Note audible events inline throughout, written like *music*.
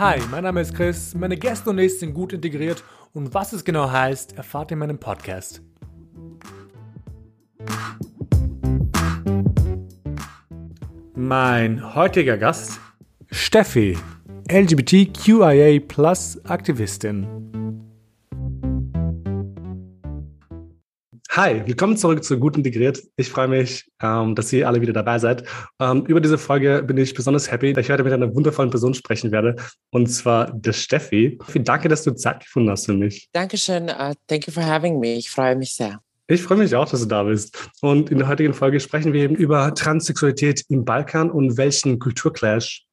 Hi, mein Name ist Chris, meine Gäste und ich sind gut integriert. Und was es genau heißt, erfahrt ihr in meinem Podcast. Mein heutiger Gast, Steffi, LGBTQIA Hi, willkommen zurück zu Gut Integriert. Ich freue mich, ähm, dass ihr alle wieder dabei seid. Ähm, über diese Folge bin ich besonders happy, da ich heute mit einer wundervollen Person sprechen werde, und zwar der Steffi. Danke, dass du Zeit gefunden hast für mich. Dankeschön. Uh, thank you for having me. Ich freue mich sehr. Ich freue mich auch, dass du da bist. Und in der heutigen Folge sprechen wir eben über Transsexualität im Balkan und welchen Kulturclash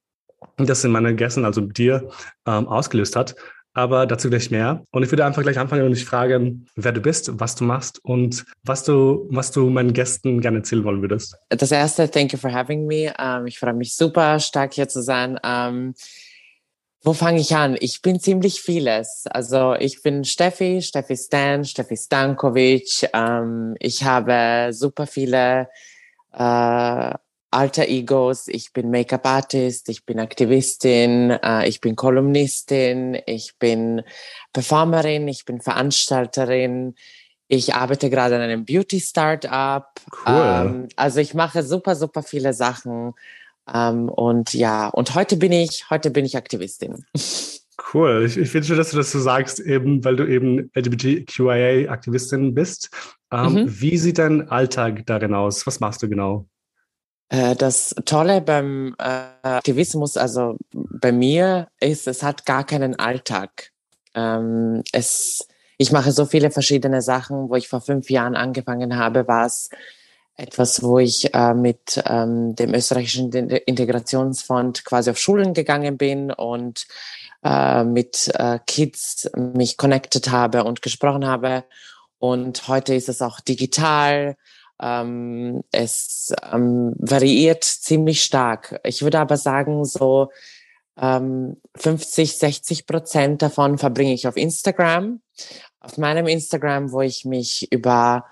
das in meinen Gästen, also mit dir, ähm, ausgelöst hat aber dazu gleich mehr. Und ich würde einfach gleich anfangen und dich fragen, wer du bist, was du machst und was du, was du meinen Gästen gerne erzählen wollen würdest. Das erste, thank you for having me. Um, ähm, ich freue mich super stark hier zu sein. Um, ähm, wo fange ich an? Ich bin ziemlich vieles. Also ich bin Steffi, Steffi Stan, Steffi Stankovic. Ähm, ich habe super viele äh, alter Egos. Ich bin Make-up-Artist, ich bin Aktivistin, äh, ich bin Kolumnistin, ich bin Performerin, ich bin Veranstalterin. Ich arbeite gerade an einem Beauty-Startup. Cool. Ähm, also ich mache super, super viele Sachen. Ähm, und ja, und heute bin ich, heute bin ich Aktivistin. Cool. Ich, ich finde schön, dass du das so sagst, eben, weil du eben LGBTQIA-Aktivistin bist. Ähm, mhm. Wie sieht dein Alltag darin aus? Was machst du genau? Äh, das Tolle beim äh, Aktivismus, also bei mir, ist, es hat gar keinen Alltag. Ähm, es, ich mache so viele verschiedene Sachen. Wo ich vor fünf Jahren angefangen habe, war es etwas, wo ich äh, mit ähm, dem österreichischen Integrationsfonds quasi auf Schulen gegangen bin und mit Kids mich connected habe und gesprochen habe. Und heute ist es auch digital. Ähm, es ähm, variiert ziemlich stark. Ich würde aber sagen, so ähm, 50, 60 Prozent davon verbringe ich auf Instagram. Auf meinem Instagram, wo ich mich über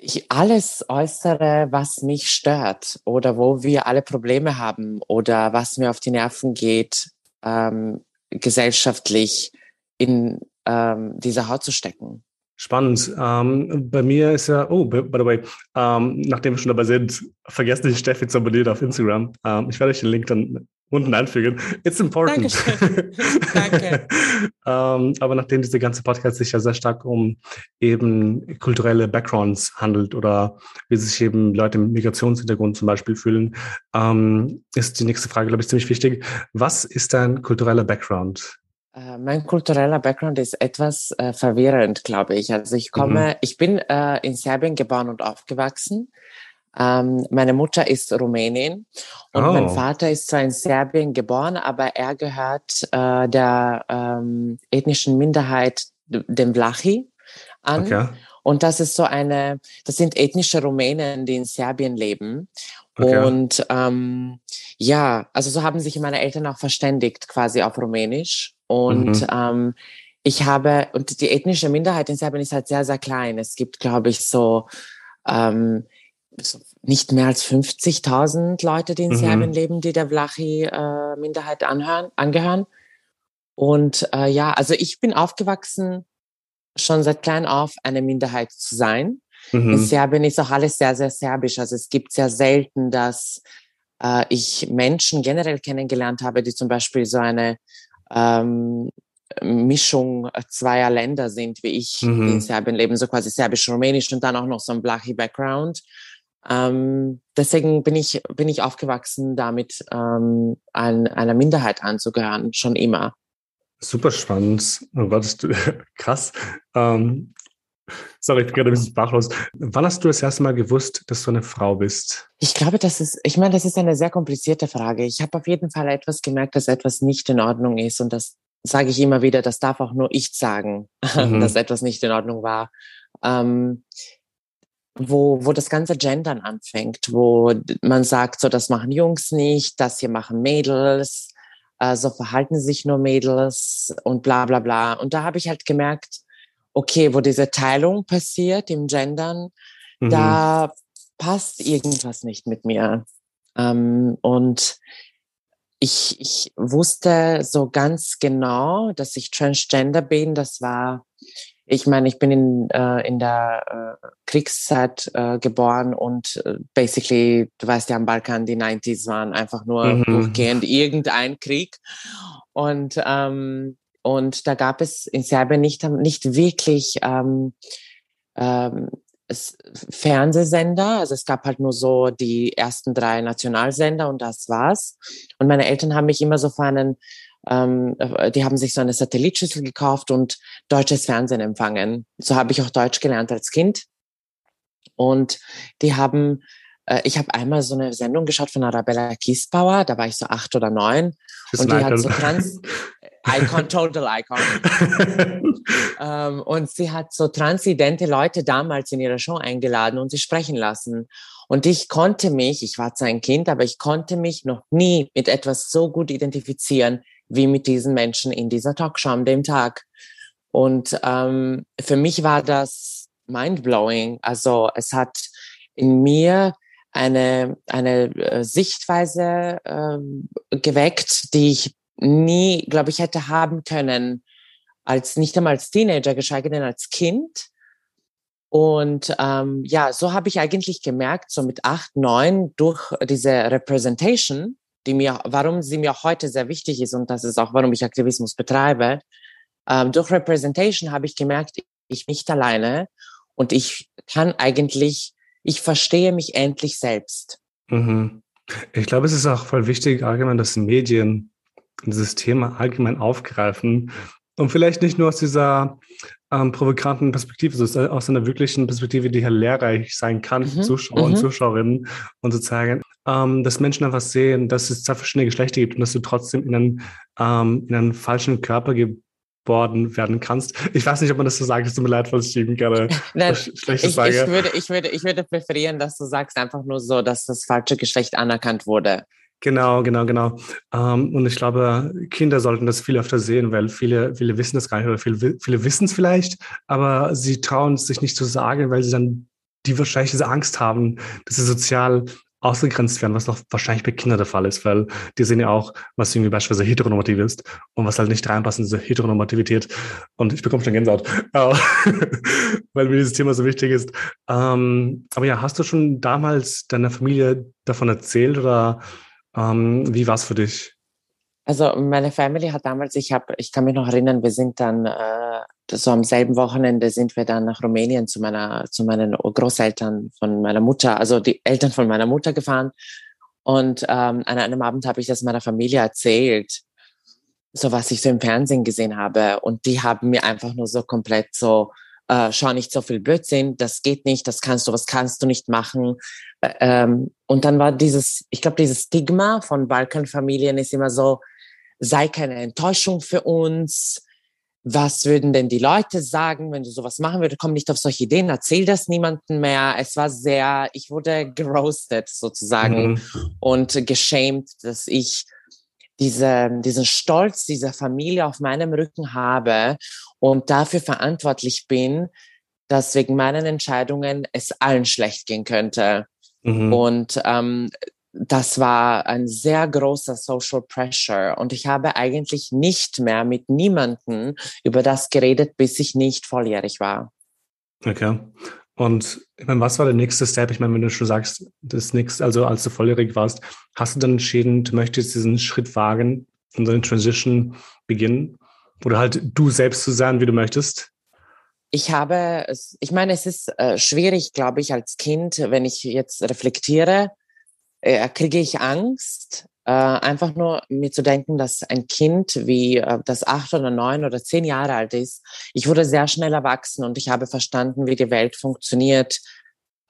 ich alles äußere, was mich stört oder wo wir alle Probleme haben oder was mir auf die Nerven geht, ähm, gesellschaftlich in ähm, diese Haut zu stecken. Spannend. Ähm, bei mir ist ja, oh, by, by the way, ähm, nachdem wir schon dabei sind, vergesst nicht, Steffi zu abonnieren auf Instagram. Ähm, ich werde euch den Link dann unten einfügen. It's important. Danke. *laughs* ähm, aber nachdem diese ganze Podcast sich ja sehr stark um eben kulturelle Backgrounds handelt oder wie sich eben Leute mit Migrationshintergrund zum Beispiel fühlen, ähm, ist die nächste Frage, glaube ich, ziemlich wichtig. Was ist dein kultureller Background? Äh, mein kultureller Background ist etwas äh, verwirrend, glaube ich. Also ich komme, mhm. ich bin äh, in Serbien geboren und aufgewachsen. Ähm, meine Mutter ist Rumänin und oh. mein Vater ist zwar in Serbien geboren, aber er gehört äh, der ähm, ethnischen Minderheit, dem Vlachi, an. Okay. Und das ist so eine, das sind ethnische Rumänen, die in Serbien leben. Okay. Und ähm, ja, also so haben sich meine Eltern auch verständigt, quasi auf Rumänisch. Und mhm. ähm, ich habe, und die ethnische Minderheit in Serbien ist halt sehr, sehr klein. Es gibt, glaube ich, so, ähm, so nicht mehr als 50.000 Leute, die in mhm. Serbien leben, die der Vlachi-Minderheit äh, angehören. Und äh, ja, also ich bin aufgewachsen, schon seit klein auf eine Minderheit zu sein. Mhm. In Serbien ist auch alles sehr, sehr serbisch. Also es gibt sehr selten, dass äh, ich Menschen generell kennengelernt habe, die zum Beispiel so eine ähm, Mischung zweier Länder sind, wie ich mhm. in Serbien leben, so quasi serbisch-rumänisch und dann auch noch so ein Blachi-Background. Ähm, deswegen bin ich, bin ich aufgewachsen, damit ähm, ein, einer Minderheit anzugehören, schon immer. Super spannend. Oh Gott, *laughs* krass. Ähm, sorry, ich bin gerade ein bisschen sprachlos. Wann hast du das erste Mal gewusst, dass du eine Frau bist? Ich glaube, das ist, ich meine, das ist eine sehr komplizierte Frage. Ich habe auf jeden Fall etwas gemerkt, dass etwas nicht in Ordnung ist und das sage ich immer wieder, das darf auch nur ich sagen, *laughs* mhm. dass etwas nicht in Ordnung war. Ähm, wo, wo das ganze Gendern anfängt, wo man sagt, so das machen Jungs nicht, das hier machen Mädels, äh, so verhalten sich nur Mädels und bla bla bla. Und da habe ich halt gemerkt, okay, wo diese Teilung passiert im Gendern, mhm. da passt irgendwas nicht mit mir. Ähm, und ich, ich wusste so ganz genau, dass ich transgender bin. Das war, ich meine, ich bin in, äh, in der äh, Kriegszeit äh, geboren und äh, basically, du weißt ja, am Balkan, die 90s waren einfach nur mhm. durchgehend irgendein Krieg. Und, ähm, und da gab es in Serbien nicht, nicht wirklich ähm, ähm, Fernsehsender. Also es gab halt nur so die ersten drei Nationalsender und das war's. Und meine Eltern haben mich immer so vor einen, ähm, die haben sich so eine Satellitschüssel gekauft und deutsches Fernsehen empfangen. So habe ich auch Deutsch gelernt als Kind. Und die haben, äh, ich habe einmal so eine Sendung geschaut von Arabella Kiesbauer, da war ich so acht oder neun. Und die hat so trans, *laughs* Icon, total Icon. ähm, und sie hat so transidente Leute damals in ihre Show eingeladen und sie sprechen lassen. Und ich konnte mich, ich war zwar ein Kind, aber ich konnte mich noch nie mit etwas so gut identifizieren wie mit diesen Menschen in dieser Talkshow an dem Tag. Und ähm, für mich war das mindblowing. Also es hat in mir eine, eine äh, Sichtweise ähm, geweckt, die ich nie, glaube ich, hätte haben können, als nicht einmal als Teenager, geschweige denn als Kind. Und ähm, ja, so habe ich eigentlich gemerkt, so mit acht, neun, durch diese Representation, die mir, warum sie mir heute sehr wichtig ist und das ist auch, warum ich Aktivismus betreibe, ähm, durch Representation habe ich gemerkt, ich nicht alleine und ich kann eigentlich, ich verstehe mich endlich selbst. Mhm. Ich glaube, es ist auch voll wichtig, allgemein, dass Medien dieses Thema allgemein aufgreifen und vielleicht nicht nur aus dieser ähm, provokanten Perspektive, sondern aus einer wirklichen Perspektive, die halt lehrreich sein kann mhm. für Zuschauer mhm. und Zuschauerinnen und sozusagen, ähm, dass Menschen einfach sehen, dass es zwei verschiedene Geschlechter gibt und dass du trotzdem in einen, ähm, in einen falschen Körper geboren werden kannst. Ich weiß nicht, ob man das so sagt, es tut mir leid, *laughs* was ich eben gerade Nein, Schlechtes ich, sage. Ich würde, ich, würde, ich würde präferieren, dass du sagst einfach nur so, dass das falsche Geschlecht anerkannt wurde. Genau, genau, genau. Ähm, und ich glaube, Kinder sollten das viel öfter sehen, weil viele, viele wissen das gar nicht oder viele, viele wissen es vielleicht, aber sie trauen es sich nicht zu sagen, weil sie dann die wahrscheinlich diese Angst haben, dass sie sozial ausgegrenzt werden, was doch wahrscheinlich bei Kindern der Fall ist, weil die sehen ja auch, was irgendwie beispielsweise heteronormativ ist und was halt nicht reinpasst in diese Heteronormativität. Und ich bekomme schon Gänsehaut, *laughs* weil mir dieses Thema so wichtig ist. Ähm, aber ja, hast du schon damals deiner Familie davon erzählt oder ähm, wie war es für dich? Also meine Family hat damals, ich habe, ich kann mich noch erinnern, wir sind dann äh, so am selben Wochenende sind wir dann nach Rumänien zu meiner, zu meinen Großeltern von meiner Mutter, also die Eltern von meiner Mutter gefahren. Und ähm, an einem Abend habe ich das meiner Familie erzählt, so was ich so im Fernsehen gesehen habe. Und die haben mir einfach nur so komplett so äh, schau nicht so viel Blödsinn, das geht nicht, das kannst du, was kannst du nicht machen. Ähm, und dann war dieses, ich glaube, dieses Stigma von Balkanfamilien ist immer so, sei keine Enttäuschung für uns. Was würden denn die Leute sagen, wenn du sowas machen würdest? Komm nicht auf solche Ideen, erzähl das niemandem mehr. Es war sehr, ich wurde geroastet sozusagen mhm. und geschämt, dass ich diese, diesen Stolz dieser Familie auf meinem Rücken habe und dafür verantwortlich bin, dass wegen meinen Entscheidungen es allen schlecht gehen könnte. Mhm. Und ähm, das war ein sehr großer Social Pressure. Und ich habe eigentlich nicht mehr mit niemandem über das geredet, bis ich nicht volljährig war. Okay. Und ich meine, was war der nächste Step? Ich meine, wenn du schon sagst, das nächste, also als du volljährig warst, hast du dann entschieden, du möchtest diesen Schritt wagen und so eine Transition beginnen? Oder halt du selbst zu sein, wie du möchtest? Ich habe, ich meine, es ist äh, schwierig, glaube ich, als Kind, wenn ich jetzt reflektiere, äh, kriege ich Angst, äh, einfach nur mir zu denken, dass ein Kind wie äh, das acht oder neun oder zehn Jahre alt ist, ich wurde sehr schnell erwachsen und ich habe verstanden, wie die Welt funktioniert,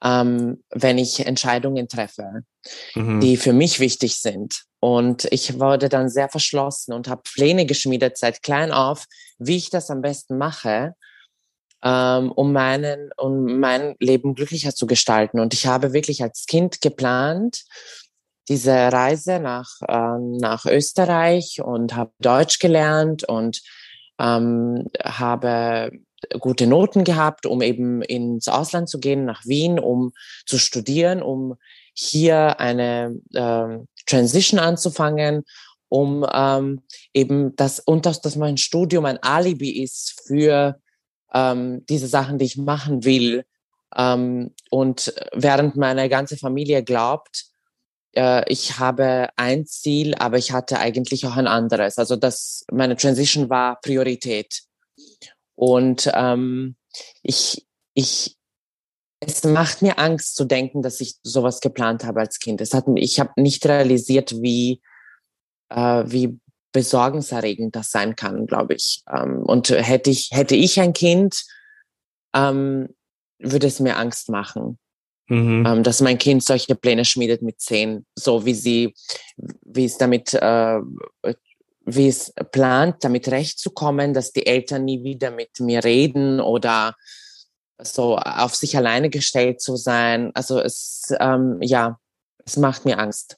ähm, wenn ich Entscheidungen treffe, mhm. die für mich wichtig sind. Und ich wurde dann sehr verschlossen und habe Pläne geschmiedet seit klein auf, wie ich das am besten mache, ähm, um meinen, um mein Leben glücklicher zu gestalten. Und ich habe wirklich als Kind geplant, diese Reise nach, ähm, nach Österreich und habe Deutsch gelernt und ähm, habe gute Noten gehabt, um eben ins Ausland zu gehen, nach Wien, um zu studieren, um hier eine ähm, Transition anzufangen um ähm, eben das und dass, dass mein Studium ein Alibi ist für ähm, diese Sachen, die ich machen will. Ähm, und während meine ganze Familie glaubt, äh, ich habe ein Ziel, aber ich hatte eigentlich auch ein anderes. Also das, meine Transition war Priorität. Und ähm, ich, ich, es macht mir Angst zu denken, dass ich sowas geplant habe als Kind. Es hat, ich habe nicht realisiert, wie, äh, wie besorgniserregend das sein kann, glaube ich. Ähm, und hätte ich, hätte ich ein Kind, ähm, würde es mir Angst machen. Mhm. Ähm, dass mein Kind solche Pläne schmiedet mit zehn, so wie sie, wie es damit, äh, wie es plant, damit recht zu kommen, dass die Eltern nie wieder mit mir reden oder so auf sich alleine gestellt zu sein. Also es, ähm, ja, es macht mir Angst.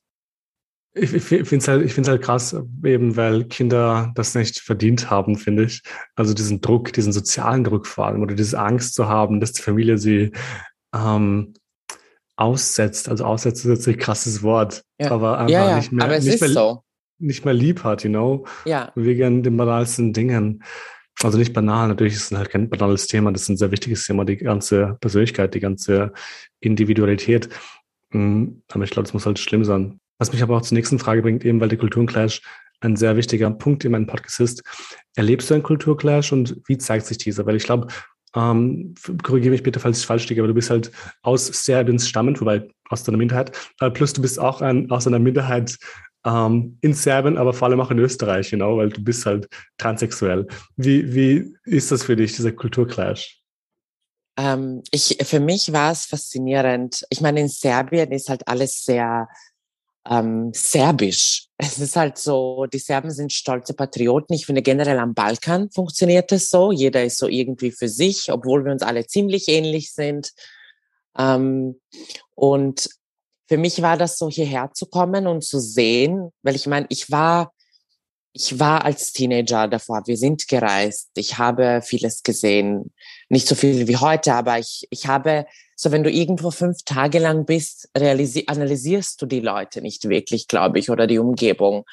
Ich, ich finde es halt, ich find's halt krass, eben weil Kinder das nicht verdient haben, finde ich. Also diesen Druck, diesen sozialen Druck vor allem oder diese Angst zu haben, dass die Familie sie ähm, aussetzt. Also aussetzt ist jetzt ein krasses Wort, ja. aber einfach ja, ja. nicht mehr, aber es nicht, ist mehr, so. nicht mehr lieb hat, you know? Ja. Wegen den banalsten Dingen. Also nicht banal, natürlich ist es halt kein banales Thema, das ist ein sehr wichtiges Thema, die ganze Persönlichkeit, die ganze Individualität. Mm, aber ich glaube, das muss halt schlimm sein. Was mich aber auch zur nächsten Frage bringt, eben weil der Kulturenclash ein sehr wichtiger Punkt in meinem Podcast ist. Erlebst du einen Kulturclash und wie zeigt sich dieser? Weil ich glaube, ähm, korrigiere mich bitte, falls ich falsch liege, aber du bist halt aus Serbiens stammend, wobei aus deiner Minderheit, äh, plus du bist auch ein, aus einer Minderheit ähm, in Serbien, aber vor allem auch in Österreich, genau, weil du bist halt transsexuell. Wie, wie ist das für dich, dieser Kulturclash? Ähm, ich, für mich war es faszinierend. Ich meine, in Serbien ist halt alles sehr ähm, serbisch. *laughs* Es ist halt so, die Serben sind stolze Patrioten. Ich finde generell am Balkan funktioniert es so. Jeder ist so irgendwie für sich, obwohl wir uns alle ziemlich ähnlich sind. Ähm, und für mich war das so, hierher zu kommen und zu sehen, weil ich meine, ich war, ich war als Teenager davor, wir sind gereist, ich habe vieles gesehen, nicht so viel wie heute, aber ich, ich habe, so wenn du irgendwo fünf Tage lang bist, analysierst du die Leute nicht wirklich, glaube ich, oder die Umgebung.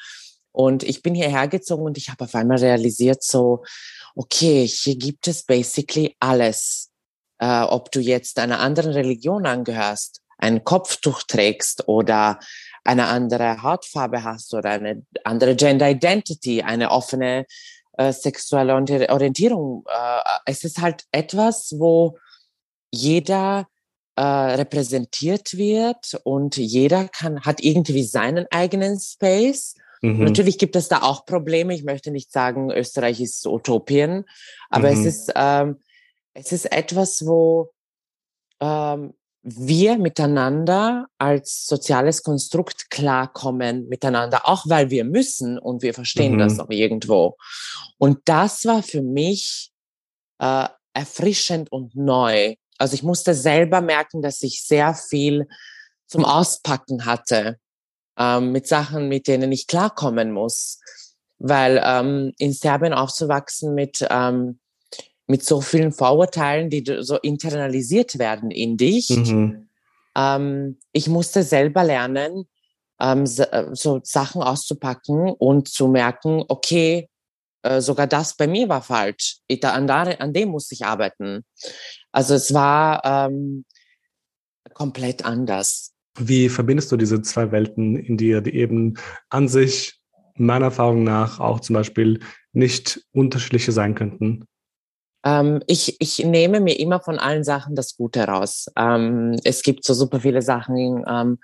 Und ich bin hierher gezogen und ich habe auf einmal realisiert, so, okay, hier gibt es basically alles. Äh, ob du jetzt einer anderen Religion angehörst, ein Kopftuch trägst oder eine andere Hautfarbe hast oder eine andere Gender Identity, eine offene äh, sexuelle Orientierung. Äh, es ist halt etwas, wo jeder äh, repräsentiert wird und jeder kann, hat irgendwie seinen eigenen Space. Mhm. Natürlich gibt es da auch Probleme. Ich möchte nicht sagen, Österreich ist Utopien, aber mhm. es ist, ähm, es ist etwas, wo ähm, wir miteinander als soziales Konstrukt klarkommen miteinander, auch weil wir müssen und wir verstehen mhm. das auch irgendwo. Und das war für mich äh, erfrischend und neu. Also ich musste selber merken, dass ich sehr viel zum Auspacken hatte ähm, mit Sachen, mit denen ich klarkommen muss. Weil ähm, in Serbien aufzuwachsen mit ähm, mit so vielen Vorurteilen, die so internalisiert werden in dich. Mhm. Ähm, ich musste selber lernen, ähm, äh, so Sachen auszupacken und zu merken, okay, äh, sogar das bei mir war falsch. Ich, an, an dem musste ich arbeiten. Also es war ähm, komplett anders. Wie verbindest du diese zwei Welten in dir, die eben an sich meiner Erfahrung nach auch zum Beispiel nicht unterschiedliche sein könnten? Ähm, ich, ich nehme mir immer von allen Sachen das Gute raus. Ähm, es gibt so super viele Sachen, ähm,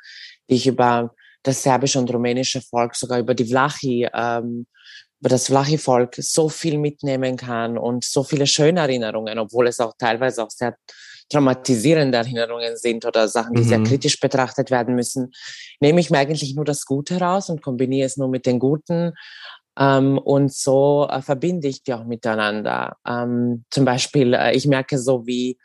die ich über das serbische und rumänische Volk, sogar über die Vlachi, ähm, über das Vlachi-Volk so viel mitnehmen kann und so viele schöne Erinnerungen, obwohl es auch teilweise auch sehr traumatisierende Erinnerungen sind oder Sachen, die mhm. sehr kritisch betrachtet werden müssen, nehme ich mir eigentlich nur das Gute raus und kombiniere es nur mit den Guten ähm, und so äh, verbinde ich die auch miteinander. Ähm, zum Beispiel, äh, ich merke so, wie,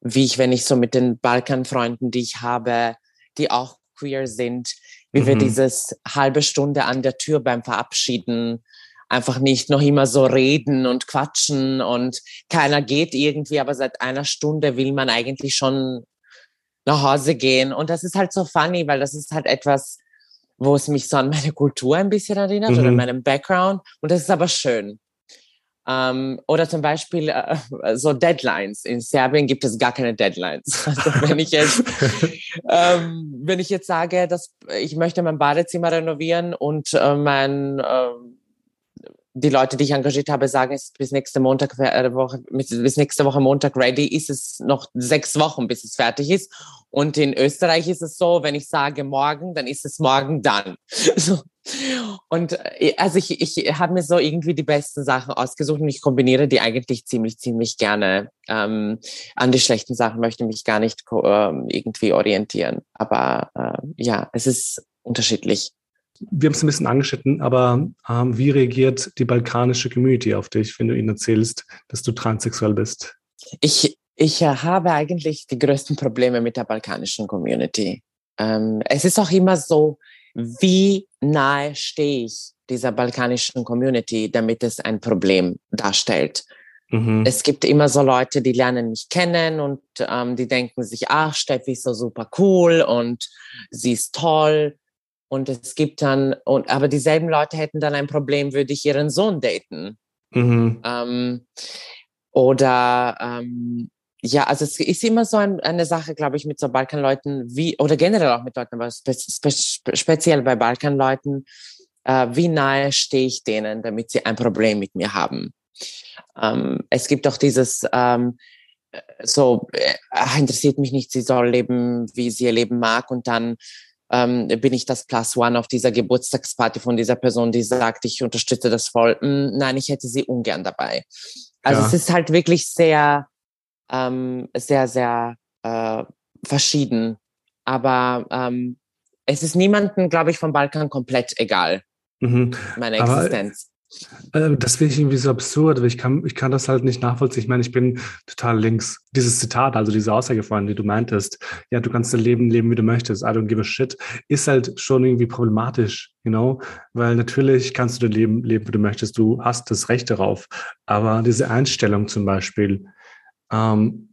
wie ich, wenn ich so mit den Balkanfreunden, die ich habe, die auch queer sind, wie mhm. wir dieses halbe Stunde an der Tür beim Verabschieden einfach nicht noch immer so reden und quatschen und keiner geht irgendwie, aber seit einer Stunde will man eigentlich schon nach Hause gehen. Und das ist halt so funny, weil das ist halt etwas, wo es mich so an meine Kultur ein bisschen erinnert mhm. oder meinen Background. Und das ist aber schön. Ähm, oder zum Beispiel äh, so Deadlines. In Serbien gibt es gar keine Deadlines. *laughs* Also wenn ich jetzt, *laughs* ähm, wenn ich jetzt sage, dass ich möchte mein Badezimmer renovieren und äh, mein äh, die Leute, die ich engagiert habe, sagen, es ist bis nächste Montag äh, Woche, bis nächste Woche Montag ready, ist es noch sechs Wochen, bis es fertig ist. Und in Österreich ist es so, wenn ich sage morgen, dann ist es morgen dann. *laughs* So. Und äh, also ich, ich habe mir so irgendwie die besten Sachen ausgesucht und ich kombiniere die eigentlich ziemlich, ziemlich gerne. Ähm, an die schlechten Sachen möchte ich mich gar nicht äh, irgendwie orientieren. Aber äh, ja, es ist unterschiedlich wir haben es ein bisschen angeschnitten, aber ähm, wie reagiert die balkanische Community auf dich, wenn du ihnen erzählst, dass du transsexuell bist? Ich, ich äh, habe eigentlich die größten Probleme mit der balkanischen Community. Ähm, es ist auch immer so, wie nahe stehe ich dieser balkanischen Community, damit es ein Problem darstellt. Mhm. Es gibt immer so Leute, die lernen mich kennen und ähm, die denken sich, ach, Steffi ist so super cool und sie ist toll und es gibt dann, und, aber dieselben Leute hätten dann ein Problem, würde ich ihren Sohn daten. Mhm. Ähm, oder ähm, ja, also es ist immer so ein, eine Sache, glaube ich, mit so Balkanleuten, wie, oder generell auch mit Leuten, aber spe spe speziell bei Balkanleuten, äh, wie nahe stehe ich denen, damit sie ein Problem mit mir haben. Ähm, es gibt auch dieses, ähm, so, äh, interessiert mich nicht, sie soll leben, wie sie ihr Leben mag und dann ähm, bin ich das Plus One auf dieser Geburtstagsparty von dieser Person, die sagt, ich unterstütze das voll. Hm, nein, ich hätte sie ungern dabei. Also ja. es ist halt wirklich sehr, ähm, sehr, sehr äh, verschieden. Aber ähm, es ist niemandem, glaube ich, vom Balkan komplett egal, mhm. meine Existenz. Äh, das finde ich irgendwie so absurd, aber ich kann, ich kann das halt nicht nachvollziehen. Ich meine, ich bin total links. Dieses Zitat, also diese Aussage vorhin, die du meintest, ja, du kannst dein Leben leben, wie du möchtest, I don't give a shit, ist halt schon irgendwie problematisch, you know? Weil natürlich kannst du dein Leben leben, wie du möchtest, du hast das Recht darauf. Aber diese Einstellung zum Beispiel, ähm,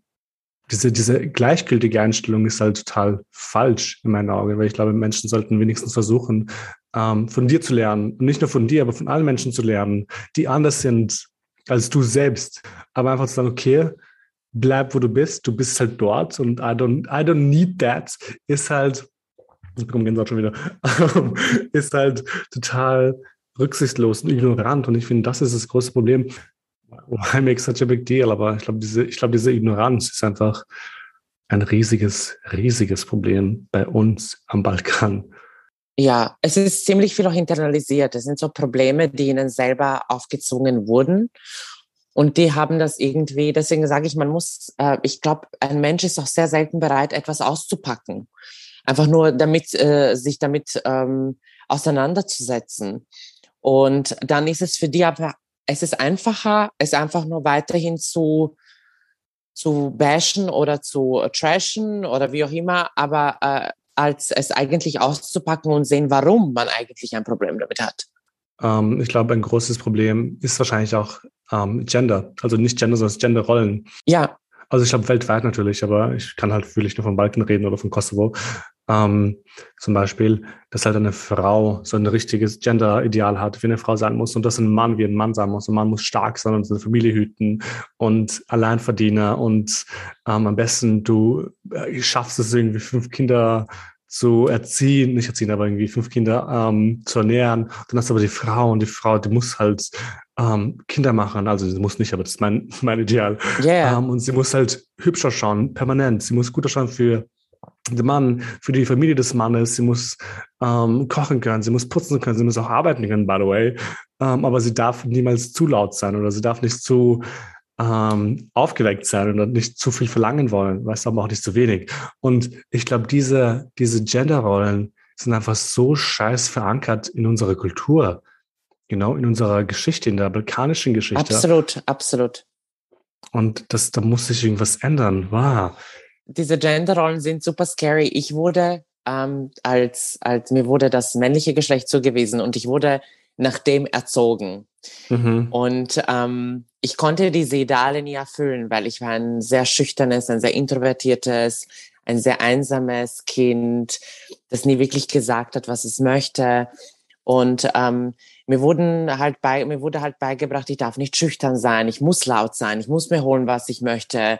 diese, diese gleichgültige Einstellung ist halt total falsch in meinen Augen, weil ich glaube, Menschen sollten wenigstens versuchen, ähm, von dir zu lernen. Und nicht nur von dir, aber von allen Menschen zu lernen, die anders sind als du selbst. Aber einfach zu sagen, okay, bleib, wo du bist, du bist halt dort und I don't, I don't need that, ist halt, ich bekomme Gänsehaut schon wieder, *laughs* ist halt total rücksichtslos und ignorant. Und ich finde, das ist das große Problem. Why make such a big deal? Aber ich glaube, diese, ich glaube, diese Ignoranz ist einfach ein riesiges, riesiges Problem bei uns am Balkan. Ja, es ist ziemlich viel auch internalisiert. Es sind so Probleme, die ihnen selber aufgezwungen wurden. Und die haben das irgendwie, deswegen sage ich, man muss, äh, ich glaube, ein Mensch ist auch sehr selten bereit, etwas auszupacken. Einfach nur damit, äh, sich damit ähm, auseinanderzusetzen. Und dann ist es für die aber, es ist einfacher, es einfach nur weiterhin zu, zu bashen oder zu trashen oder wie auch immer, aber äh, als es eigentlich auszupacken und sehen, warum man eigentlich ein Problem damit hat. Ähm, ich glaube, ein großes Problem ist wahrscheinlich auch ähm, Gender. Also nicht Gender, sondern Genderrollen. Ja. Also ich glaube weltweit natürlich, aber ich kann halt wirklich nur von Balkan reden oder von Kosovo. Ähm, zum Beispiel, dass halt eine Frau so ein richtiges Gender-Ideal hat, wie eine Frau sein muss und dass ein Mann wie ein Mann sein muss. Ein Mann muss stark sein und seine Familie hüten und Alleinverdiener und ähm, am besten du äh, schaffst es irgendwie fünf Kinder zu erziehen, nicht erziehen, aber irgendwie fünf Kinder ähm, zu ernähren. Dann hast du aber die Frau und die Frau, die muss halt ähm, Kinder machen. Also sie muss nicht, aber das ist mein, *laughs* mein Ideal. Yeah. Ähm, und sie muss halt hübscher schauen, permanent. Sie muss guter schauen für den Mann, für die Familie des Mannes. Sie muss ähm, kochen können, sie muss putzen können, sie muss auch arbeiten können, by the way. Ähm, aber sie darf niemals zu laut sein oder sie darf nicht zu ähm, aufgeweckt sein und nicht zu viel verlangen wollen, weißt du, aber auch nicht zu wenig. Und ich glaube, diese, diese Genderrollen sind einfach so scheiß verankert in unserer Kultur, genau in unserer Geschichte, in der balkanischen Geschichte. Absolut, absolut. Und das, da muss sich irgendwas ändern. Wow. Diese Genderrollen sind super scary. Ich wurde ähm, als, als mir wurde das männliche Geschlecht zugewiesen und ich wurde nach dem erzogen. Mhm. Und ähm, ich konnte diese Ideale nie erfüllen, weil ich war ein sehr schüchternes, ein sehr introvertiertes, ein sehr einsames Kind, das nie wirklich gesagt hat, was es möchte. Und ähm, mir wurden halt bei, mir wurde halt beigebracht, ich darf nicht schüchtern sein, ich muss laut sein, ich muss mir holen, was ich möchte.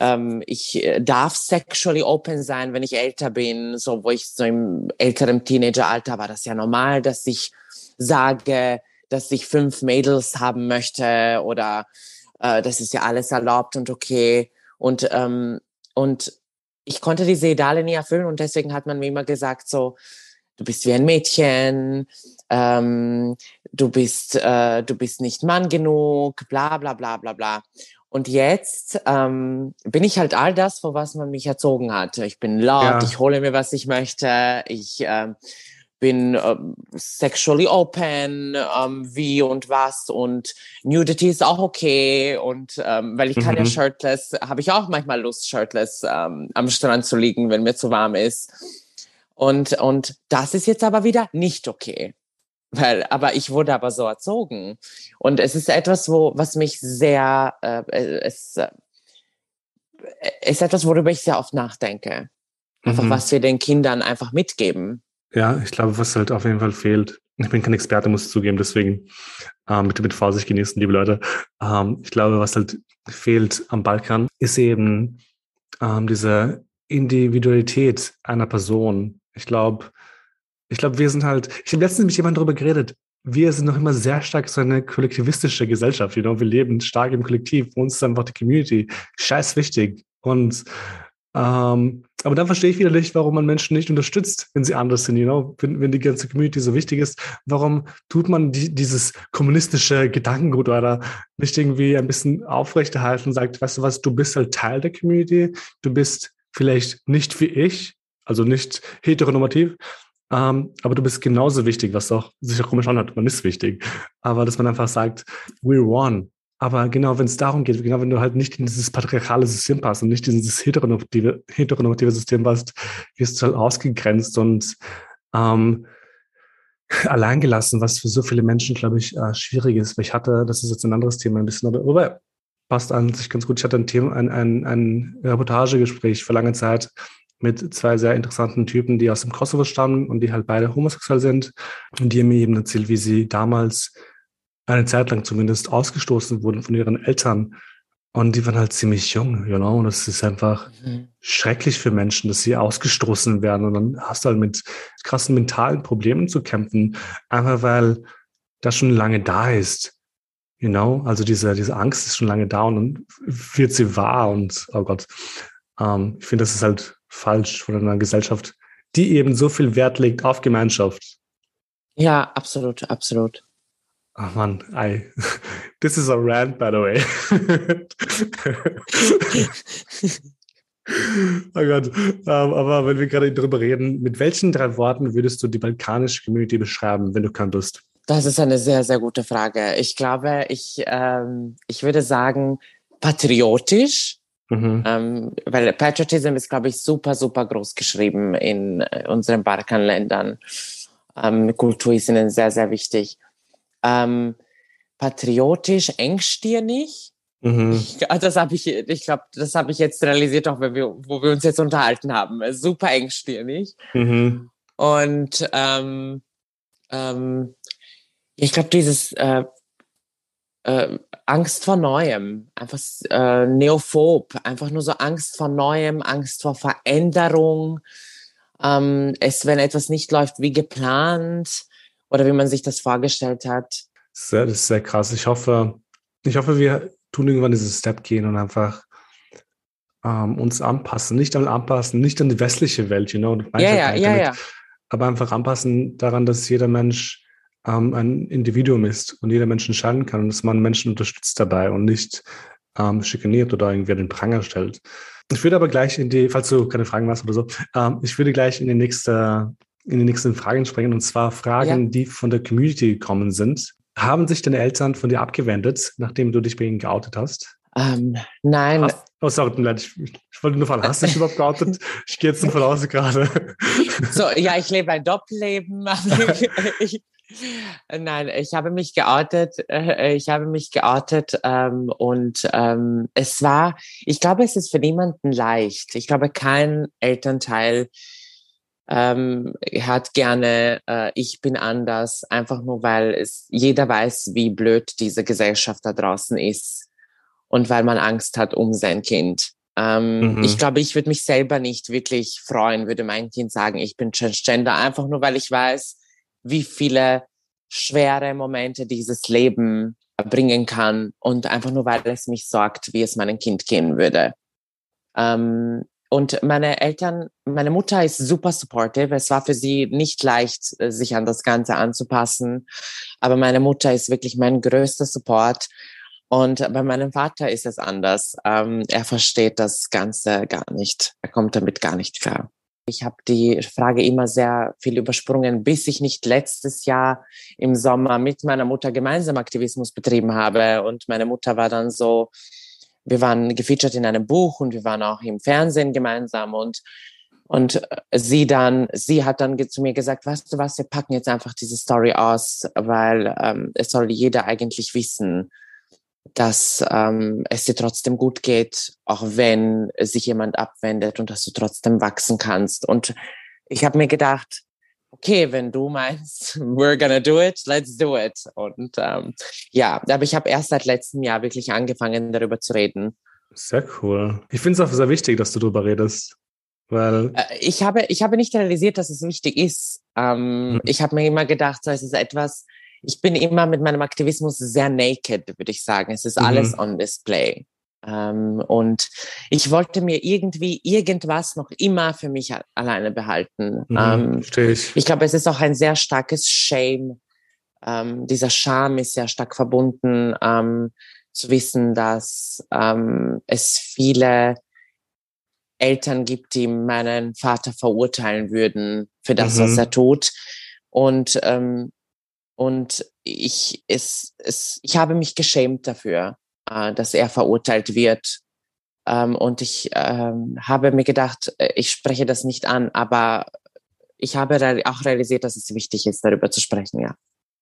Ähm, ich äh, darf sexually open sein, wenn ich älter bin. So, wo ich so im älteren Teenageralter war das ja normal, dass ich sage, dass ich fünf Mädels haben möchte oder äh, das ist ja alles erlaubt und okay. Und, ähm, und ich konnte diese Ideale nie erfüllen und deswegen hat man mir immer gesagt, so, du bist wie ein Mädchen, ähm, du bist, äh, du bist nicht Mann genug, bla bla bla bla bla. Und jetzt ähm, bin ich halt all das, vor was man mich erzogen hat. Ich bin laut, ja. ich hole mir, was ich möchte, ich äh, bin äh, sexually open, ähm, wie und was und Nudity ist auch okay und ähm, weil ich kann mhm. ja shirtless, habe ich auch manchmal Lust, shirtless ähm, am Strand zu liegen, wenn mir zu warm ist. Und, und das ist jetzt aber wieder nicht okay. Weil, aber ich wurde aber so erzogen. Und es ist etwas, wo, was mich sehr, äh, es äh, ist etwas, worüber ich sehr oft nachdenke. Einfach, mhm. was wir den Kindern einfach mitgeben. Ja, ich glaube, was halt auf jeden Fall fehlt. Ich bin kein Experte, muss ich zugeben, deswegen ähm, bitte mit Vorsicht genießen, liebe Leute. Ähm, ich glaube, was halt fehlt am Balkan, ist eben ähm, diese Individualität einer Person. Ich glaube, ich glaube, wir sind halt, ich habe letztens mit jemandem darüber geredet, wir sind noch immer sehr stark so eine kollektivistische Gesellschaft. You know? Wir leben stark im Kollektiv. Für uns ist einfach die Community scheiß wichtig. Und ähm, aber dann verstehe ich wieder nicht, warum man Menschen nicht unterstützt, wenn sie anders sind, you know? wenn, wenn die ganze Community so wichtig ist. Warum tut man die, dieses kommunistische Gedankengut oder nicht irgendwie ein bisschen aufrechterhalten und sagt, weißt du was, du bist halt Teil der Community, du bist vielleicht nicht wie ich, also nicht heteronormativ, ähm, aber du bist genauso wichtig, was auch sich auch komisch anhört, man ist wichtig. Aber dass man einfach sagt, we're one. Aber genau, wenn es darum geht, genau, wenn du halt nicht in dieses patriarchale System passt und nicht in dieses heteronormative, heteronormative System passt, wirst du halt ausgegrenzt und ähm, *laughs* alleingelassen, was für so viele Menschen, glaube ich, äh, schwierig ist. Weil ich hatte, das ist jetzt ein anderes Thema ein bisschen, aber, aber passt an sich ganz gut. Ich hatte ein Thema, ein, ein, ein Reportagegespräch vor langer Zeit mit zwei sehr interessanten Typen, die aus dem Kosovo stammen und die halt beide homosexuell sind. Und die haben mir eben erzählt, wie sie damals eine Zeit lang zumindest ausgestoßen wurden von ihren Eltern. Und die waren halt ziemlich jung, you know? Und das ist einfach mhm. schrecklich für Menschen, dass sie ausgestoßen werden. Und dann hast du halt mit krassen mentalen Problemen zu kämpfen, einfach weil das schon lange da ist. You know? Also diese, diese Angst ist schon lange da und dann wird sie wahr und, oh Gott. Ähm, ich finde, das ist halt falsch von einer Gesellschaft, die eben so viel Wert legt auf Gemeinschaft. Ja, absolut, absolut. Ach man, I, this is a rant, by the way. *laughs* oh Gott. Ähm, aber wenn wir gerade darüber reden, mit welchen drei Worten würdest du die balkanische Community beschreiben, wenn du könntest? Das ist eine sehr, sehr gute Frage. Ich glaube, ich, ähm, ich würde sagen, patriotisch, Mhm. Ähm, weil Patriotism ist, glaube ich, super, super groß geschrieben in äh, unseren Balkanländern. Ähm, Kultur ist ihnen sehr, sehr wichtig. Ähm, patriotisch, engstirnig. Mhm. Ich, das habe ich, ich glaube, das habe ich jetzt realisiert, auch wenn wir, wo wir uns jetzt unterhalten haben. Super engstirnig. Mhm. Und ähm, ähm, ich glaube, dieses äh, äh, Angst vor Neuem, einfach äh, neophob, einfach nur so Angst vor Neuem, Angst vor Veränderung. Ähm, es, wenn etwas nicht läuft wie geplant oder wie man sich das vorgestellt hat. Sehr, das ist sehr krass. Ich hoffe, ich hoffe, wir tun irgendwann diesen Step gehen und einfach ähm, uns anpassen, nicht an anpassen, nicht an die westliche Welt, you know. Ja, ja, ja, ja. Aber einfach anpassen daran, dass jeder Mensch ähm, ein Individuum ist und jeder Mensch entscheiden kann und dass man Menschen unterstützt dabei und nicht ähm, schikaniert oder irgendwie den Pranger stellt. Ich würde aber gleich in die, falls du keine Fragen hast oder so, ähm, ich würde gleich in die nächste, in die nächsten Fragen springen und zwar Fragen, ja. die von der Community gekommen sind. Haben sich deine Eltern von dir abgewendet, nachdem du dich bei ihnen geoutet hast? Ähm, nein. Hast, Oh, sorry, ich, ich wollte nur fragen, hast du dich überhaupt geoutet? Ich gehe jetzt davon *laughs* aus gerade. So, ja, ich lebe ein Doppelleben. ich, *laughs* nein, ich habe mich geoutet. Äh, ich habe mich geoutet ähm, und ähm, es war, ich glaube, es ist für niemanden leicht. Ich glaube, kein Elternteil ähm, hat gerne, äh, ich bin anders, einfach nur weil es jeder weiß, wie blöd diese Gesellschaft da draußen ist und weil man Angst hat um sein Kind. Ähm, mhm. Ich glaube, ich würde mich selber nicht wirklich freuen, würde mein Kind sagen, ich bin Transgender, einfach nur weil ich weiß, wie viele schwere Momente dieses Leben bringen kann und einfach nur weil es mich sorgt, wie es meinem Kind gehen würde. Ähm, und meine Eltern, meine Mutter ist super supportive. Es war für sie nicht leicht, äh, sich an das Ganze anzupassen. Aber meine Mutter ist wirklich mein größter Support. Und bei meinem Vater ist es anders. Ähm, er versteht das Ganze gar nicht. Er kommt damit gar nicht klar. Ich habe die Frage immer sehr viel übersprungen, bis ich nicht letztes Jahr im Sommer mit meiner Mutter gemeinsam Aktivismus betrieben habe. Und meine Mutter war dann so, wir waren gefeatured in einem Buch und wir waren auch im Fernsehen gemeinsam und und sie dann, sie hat dann zu mir gesagt, weißt du was, wir packen jetzt einfach diese Story aus, weil ähm, es soll jeder eigentlich wissen, dass ähm, es dir trotzdem gut geht, auch wenn sich jemand abwendet und dass du trotzdem wachsen kannst. Und ich habe mir gedacht, okay, wenn du meinst, *laughs* we're gonna do it, let's do it. Und ähm, ja, aber ich habe erst seit letztem Jahr wirklich angefangen, darüber zu reden. Sehr cool. Ich finde es auch sehr wichtig, dass du darüber redest. Weil äh, ich habe, ich habe nicht realisiert, dass es wichtig ist. Ähm, mhm. Ich habe mir immer gedacht, so, es ist etwas, ich bin immer mit meinem Aktivismus sehr naked, würde ich sagen. Es ist mhm. alles on display. Ähm, und ich wollte mir irgendwie irgendwas noch immer für mich alleine behalten. Mhm, ähm, ich. ich glaube, es ist auch ein sehr starkes Shame. Ähm, dieser Scham ist sehr stark verbunden, ähm, zu wissen, dass ähm, es viele Eltern gibt, die meinen Vater verurteilen würden für das, mhm. was er tut. Und, ähm, und ich, es, es, ich habe mich geschämt dafür äh, dass er verurteilt wird. Ähm, und ich ähm, habe mir gedacht, äh, ich spreche das nicht an, aber ich habe auch realisiert, dass es wichtig ist, darüber zu sprechen, ja.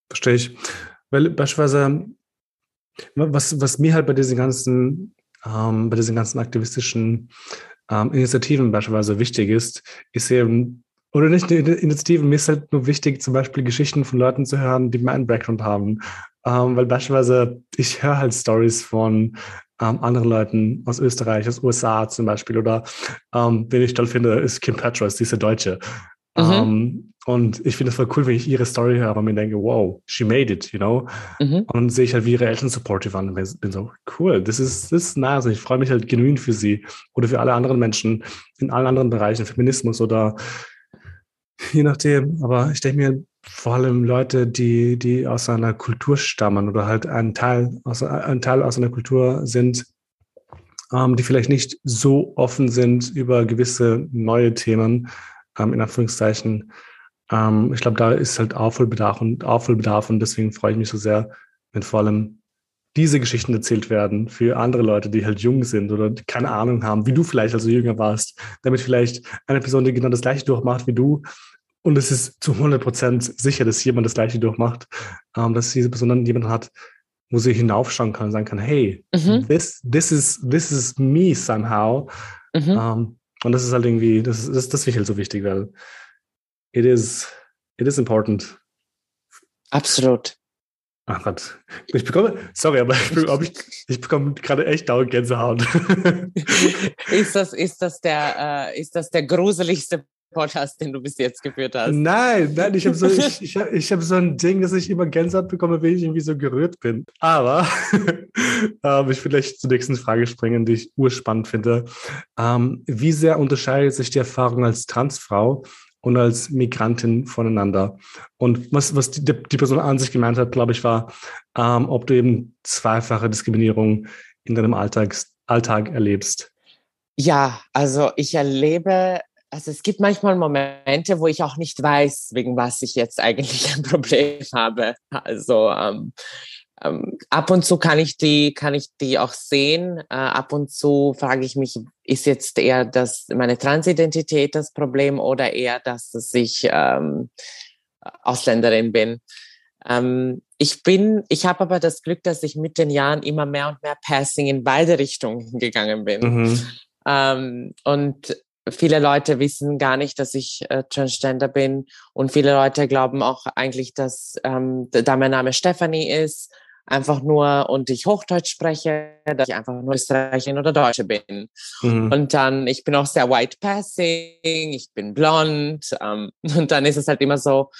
Verstehe ich. Weil beispielsweise, was, was mir halt bei diesen ganzen, ähm, bei diesen ganzen aktivistischen ähm, Initiativen beispielsweise wichtig ist, ist eben, oder nicht Initiativen, mir ist halt nur wichtig, zum Beispiel Geschichten von Leuten zu hören, die meinen Background haben. Ähm, weil beispielsweise ich höre halt Stories von ähm, anderen Leuten aus Österreich, aus USA zum Beispiel. Oder ähm, wen ich toll finde, ist Kim Petras, diese Deutsche. Mhm. Ähm, und ich finde es voll cool, wenn ich ihre Story höre und mir denke, wow, she made it, you know? Mhm. Und dann sehe ich halt, wie ihre Eltern supportive waren und bin so, cool, das ist, das ist nice. Und ich freue mich halt genuin für sie oder für alle anderen Menschen in allen anderen Bereichen, Feminismus oder *laughs* je nachdem. Aber ich denke mir, vor allem Leute, die, die aus einer Kultur stammen oder halt ein Teil aus, ein Teil aus einer Kultur sind, ähm, die vielleicht nicht so offen sind über gewisse neue Themen, ähm, in Anführungszeichen. Ähm, ich glaube, da ist halt Aufholbedarf und Aufholbedarf und deswegen freue ich mich so sehr, wenn vor allem diese Geschichten erzählt werden für andere Leute, die halt jung sind oder keine Ahnung haben, wie du vielleicht also jünger warst, damit vielleicht eine Person, die genau das gleiche durchmacht wie du, und es ist zu 100% sicher, dass jemand das Gleiche durchmacht, ähm, dass diese Person dann jemanden hat, wo sie hinaufschauen kann und sagen kann, hey, mhm. this, this, is, this is me somehow. Mhm. Ähm, und das ist halt irgendwie, das, das, das finde ich halt so wichtig, weil it is, it is important. Absolut. Ach Gott. Ich bekomme, sorry, aber ich, ich, bekomme gerade echt dauernd Gänsehaut. *laughs* ist das, ist das der, äh, ist das der gruseligste Podcast, den du bis jetzt geführt hast. Nein, nein, ich habe so, ich, *laughs* ich, ich hab so ein Ding, dass ich immer Gänsehaut bekomme, wenn ich irgendwie so gerührt bin. Aber *laughs* ähm, ich will gleich zur nächsten Frage springen, die ich urspannend finde. Ähm, wie sehr unterscheidet sich die Erfahrung als Transfrau und als Migrantin voneinander? Und was, was die, die Person an sich gemeint hat, glaube ich, war, ähm, ob du eben zweifache Diskriminierung in deinem Alltag, Alltag erlebst. Ja, also ich erlebe also es gibt manchmal Momente, wo ich auch nicht weiß, wegen was ich jetzt eigentlich *laughs* ein Problem habe. Also ähm, ähm, ab und zu kann ich die, kann ich die auch sehen. Äh, ab und zu frage ich mich, ist jetzt eher das, meine Transidentität das Problem oder eher, dass ich ähm, Ausländerin bin. Ähm, ich bin, ich habe aber das Glück, dass ich mit den Jahren immer mehr und mehr Passing in beide Richtungen gegangen bin. Mhm. Ähm, und viele Leute wissen gar nicht, dass ich äh, Transgender bin. Und viele Leute glauben auch eigentlich, dass ähm, da mein Name Stephanie ist, einfach nur und ich Hochdeutsch spreche, dass ich einfach nur Österreicherin oder Deutsche bin. Mhm. Und dann, ich bin auch sehr white passing, ich bin blond. Ähm, *laughs* und dann ist es halt immer so,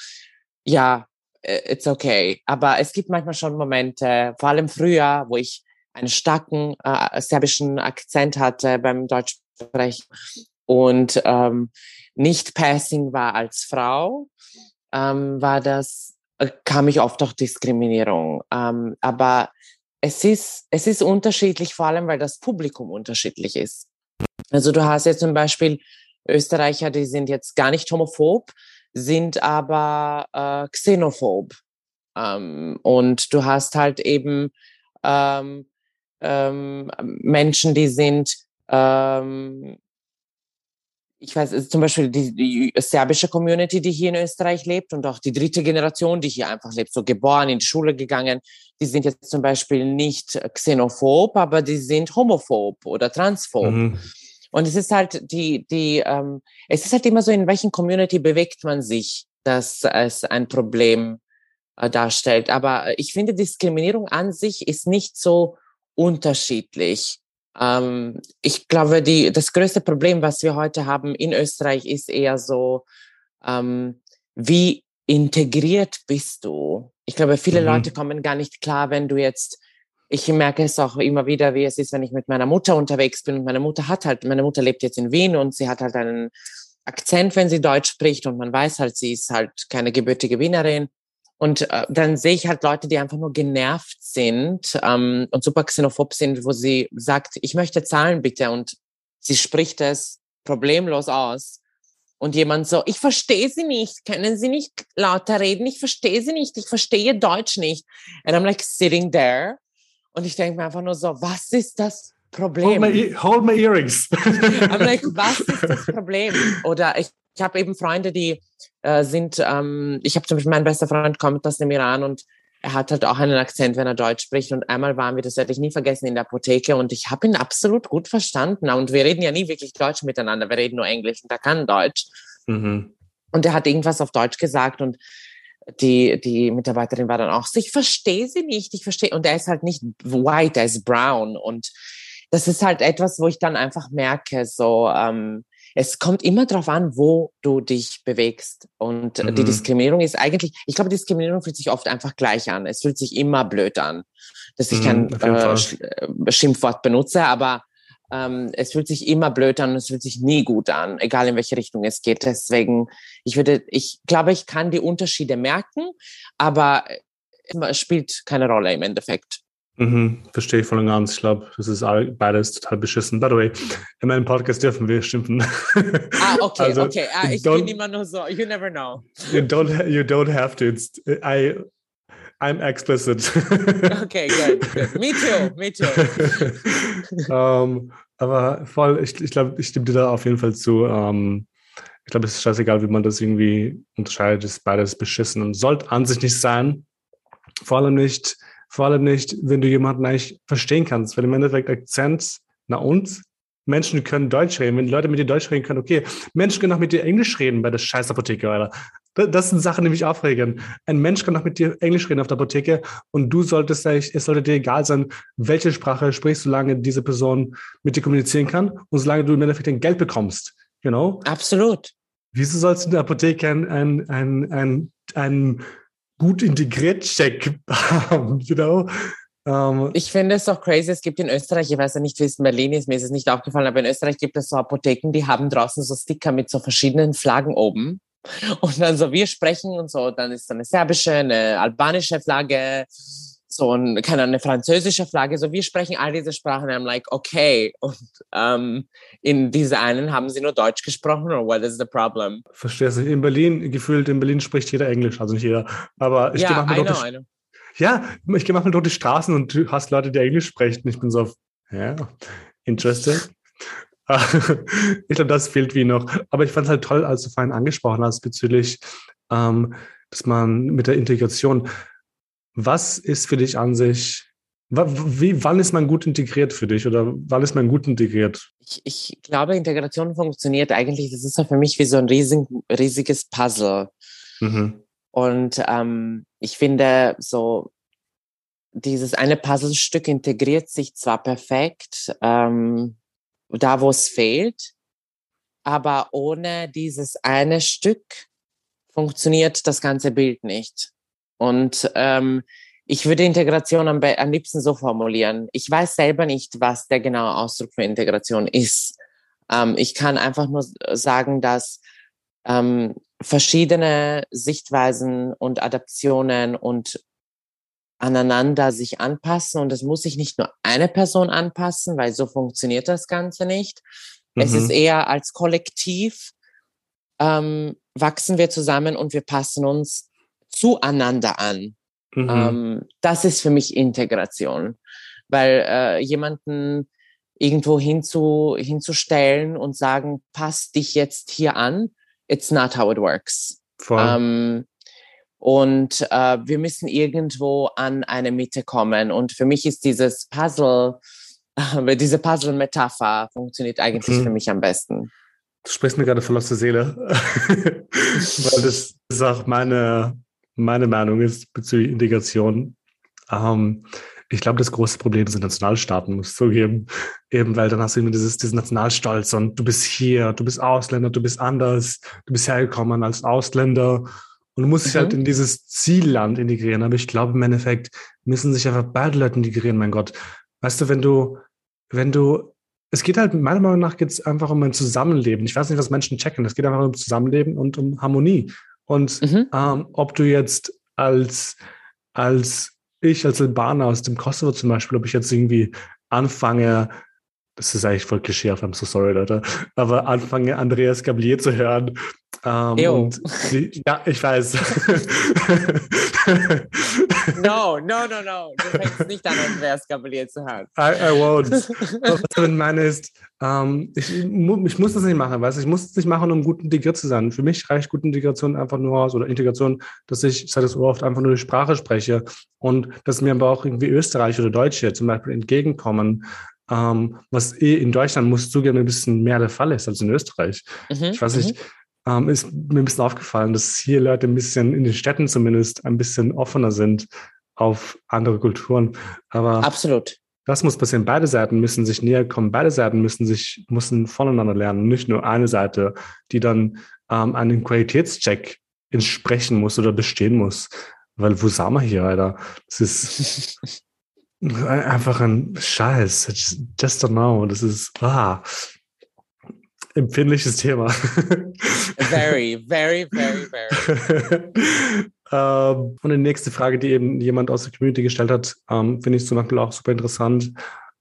ja, it's okay. Aber es gibt manchmal schon Momente, vor allem früher, wo ich einen starken äh, serbischen Akzent hatte beim Deutschsprechen und ähm, nicht passing war als Frau, ähm, war das, äh, kam ich oft auch Diskriminierung. Ähm, aber es ist, es ist unterschiedlich, vor allem weil das Publikum unterschiedlich ist. Also du hast jetzt zum Beispiel Österreicher, die sind jetzt gar nicht homophob, sind aber äh, xenophob. Ähm, und du hast halt eben ähm, ähm, Menschen, die sind, ähm, ich weiß, zum Beispiel die, die, serbische Community, die hier in Österreich lebt und auch die dritte Generation, die hier einfach lebt, so geboren, in die Schule gegangen, die sind jetzt zum Beispiel nicht xenophob, aber die sind homophob oder transphob. Mhm. Und es ist halt die, die, ähm, es ist halt immer so, in welchen Community bewegt man sich, dass es ein Problem äh, darstellt. Aber ich finde, Diskriminierung an sich ist nicht so unterschiedlich. Ähm, ich glaube, die, das größte Problem, was wir heute haben in Österreich, ist eher so, ähm, wie integriert bist du? Ich glaube, viele mhm. Leute kommen gar nicht klar, wenn du jetzt ich merke es auch immer wieder, wie es ist, wenn ich mit meiner Mutter unterwegs bin. Und meine Mutter hat halt, meine Mutter lebt jetzt in Wien und sie hat halt einen Akzent, wenn sie Deutsch spricht und man weiß halt, sie ist halt keine gebürtige Wienerin. Und äh, dann sehe ich halt Leute, die einfach nur genervt sind ähm, und super xenophob sind, wo sie sagt, ich möchte zahlen bitte und sie spricht es problemlos aus. Und jemand so, ich verstehe sie nicht, können sie nicht lauter reden, ich verstehe sie nicht, ich verstehe Deutsch nicht. And I'm like sitting there und ich denke mir einfach nur so, was ist das Problem? Hold my, hold my earrings. *laughs* I'm like, was *laughs* ist das Problem? Oder ich, ich habe eben Freunde, die äh, sind, ähm, ich habe zum Beispiel, mein bester Freund kommt aus dem Iran und er hat halt auch einen Akzent, wenn er Deutsch spricht. Und einmal waren wir, das werde ich nie vergessen, in der Apotheke und ich habe ihn absolut gut verstanden. Und wir reden ja nie wirklich Deutsch miteinander, wir reden nur Englisch und er kann Deutsch. Mhm. Und er hat irgendwas auf Deutsch gesagt und die, die Mitarbeiterin war dann auch so, ich verstehe sie nicht, ich verstehe, und er ist halt nicht white, er ist brown und das ist halt etwas, wo ich dann einfach merke, so, ähm, es kommt immer darauf an, wo du dich bewegst. Und mhm. die Diskriminierung ist eigentlich, ich glaube, Diskriminierung fühlt sich oft einfach gleich an. Es fühlt sich immer blöd an, dass ich mhm, kein äh, Schimpfwort benutze, aber ähm, es fühlt sich immer blöd an und es fühlt sich nie gut an, egal in welche Richtung es geht. Deswegen, ich würde, ich glaube, ich kann die Unterschiede merken, aber es spielt keine Rolle im Endeffekt. Mhm, verstehe ich voll und ganz. Ich glaube, das ist beides total beschissen. By the way, in meinem Podcast dürfen wir schimpfen. Ah, *laughs* okay, also, okay. Ah, ich bin immer nur so, you never know. You don't, you don't have to. It's, I, I'm explicit. *laughs* okay, good, good. Me too, me too. um, *laughs* aber voll, ich, ich glaube, ich stimme dir da auf jeden Fall zu. Um, ich glaube, es ist scheißegal, wie man das irgendwie unterscheidet. Es ist beides beschissen und sollte an sich nicht sein. Vor allem nicht, vor allem nicht, wenn du jemanden eigentlich verstehen kannst. Weil im Endeffekt Akzent, na und? Menschen können Deutsch reden. Wenn Leute mit dir Deutsch reden können, okay. Menschen können auch mit dir Englisch reden bei der scheiß Apotheke, Alter. Das sind Sachen, die mich aufregen. Ein Mensch kann auch mit dir Englisch reden auf der Apotheke und du solltest, es sollte dir egal sein, welche Sprache sprichst, solange diese Person mit dir kommunizieren kann und solange du im Endeffekt dein Geld bekommst. You know? Absolut. Wieso sollst du in der Apotheke ein, ein, ein, ein, ein gut integriert Check *laughs* haben? Um, ähm, ich finde es doch crazy. Es gibt in Österreich, ich weiß ja nicht, wie es in Berlin ist, mir ist es nicht aufgefallen, aber in Österreich gibt es so Apotheken, die haben draußen so Sticker mit so verschiedenen Flaggen oben. Und dann so, wir sprechen und so, dann ist eine serbische, eine albanische Flagge, so ein, keine eine französische Flagge, so wir sprechen all diese Sprachen. I'm like, okay. *laughs* Und ähm, in dieser einen haben sie nur Deutsch gesprochen oder what is the problem? Verstehst du? In Berlin, gefühlt in Berlin spricht jeder Englisch, also nicht jeder. Aber ich mache mir, know, Ja, ich gehe manchmal durch die Straßen und du hast Leute, die Englisch sprechen. Ich bin so, ja, interested. *laughs* ich glaube, das fehlt wie noch. Aber ich fand es halt toll, als du vorhin angesprochen hast bezüglich, ähm, dass man mit der Integration, was ist für dich an sich, wie, wann ist man gut integriert für dich oder wann ist man gut integriert? Ich, ich glaube, Integration funktioniert eigentlich, das ist ja für mich wie so ein riesig, riesiges Puzzle. Mhm. Und ähm, ich finde, so dieses eine Puzzlestück integriert sich zwar perfekt, ähm, da wo es fehlt, aber ohne dieses eine Stück funktioniert das ganze Bild nicht. Und ähm, ich würde Integration am, am liebsten so formulieren. Ich weiß selber nicht, was der genaue Ausdruck für Integration ist. Ähm, ich kann einfach nur sagen, dass ähm, verschiedene Sichtweisen und Adaptionen und aneinander sich anpassen. Und es muss sich nicht nur eine Person anpassen, weil so funktioniert das Ganze nicht. Mhm. Es ist mhm. eher als Kollektiv ähm, wachsen wir zusammen und wir passen uns zueinander an. Mhm. Ähm, das ist für mich Integration, weil äh, jemanden irgendwo hinzu, hinzustellen und sagen, passt dich jetzt hier an, it's not how it works. Ähm, und äh, wir müssen irgendwo an eine Mitte kommen. Und für mich ist dieses Puzzle, *laughs* äh, diese Puzzle-Metapher funktioniert eigentlich mhm. für mich am besten. Du sprichst mir gerade voll aus der Seele, *laughs* weil das ist auch meine, meine Meinung ist bezüglich Integration. Ähm, ich glaube, das große Problem sind Nationalstaaten, muss ich zugeben. Eben, weil dann hast du immer dieses, diesen Nationalstolz und du bist hier, du bist Ausländer, du bist anders, du bist hergekommen als Ausländer und du musst dich halt mhm. in dieses Zielland integrieren. Aber ich glaube, im Endeffekt müssen sich einfach beide Leute integrieren, mein Gott. Weißt du, wenn du, wenn du, es geht halt, meiner Meinung nach geht es einfach um ein Zusammenleben. Ich weiß nicht, was Menschen checken. Es geht einfach um Zusammenleben und um Harmonie. Und mhm. ähm, ob du jetzt als, als ich als Albaner aus dem Kosovo zum Beispiel, ob ich jetzt irgendwie anfange, das ist eigentlich voll Klischee, I'm so sorry, Leute, aber anfange Andreas Gablier zu hören. Ähm, die, ja, ich weiß. no, no, no, no. Du fängst nicht an, Andreas Gablier zu hören. I, I won't. Was ich damit meine ist, ähm, ich, ich muss das nicht machen, weißt Ich muss es nicht machen, um gut integriert zu sein. Für mich reicht gute Integration einfach nur aus, oder Integration, dass ich, ich sage das oft, einfach nur die Sprache spreche und dass mir aber auch irgendwie Österreich oder Deutsche zum Beispiel entgegenkommen ähm, was eh in Deutschland, muss zugeben, ein bisschen mehr der Fall ist als in Österreich. Mhm, ich weiß nicht, mhm. ähm, ist mir ein bisschen aufgefallen, dass hier Leute ein bisschen, in den Städten zumindest, ein bisschen offener sind auf andere Kulturen. Aber absolut. Das muss passieren. Beide Seiten müssen sich näher kommen. Beide Seiten müssen sich, müssen voneinander lernen. Nicht nur eine Seite, die dann ähm, einen Qualitätscheck entsprechen muss oder bestehen muss. Weil wo sind wir hier, Alter? Das ist, *laughs* Einfach ein Scheiß. Just don't know. Das ist ah, empfindliches Thema. *laughs* Very, very, very, very. *laughs* ähm, und die nächste Frage, die eben jemand aus der Community gestellt hat, ähm, finde ich zum Beispiel auch super interessant.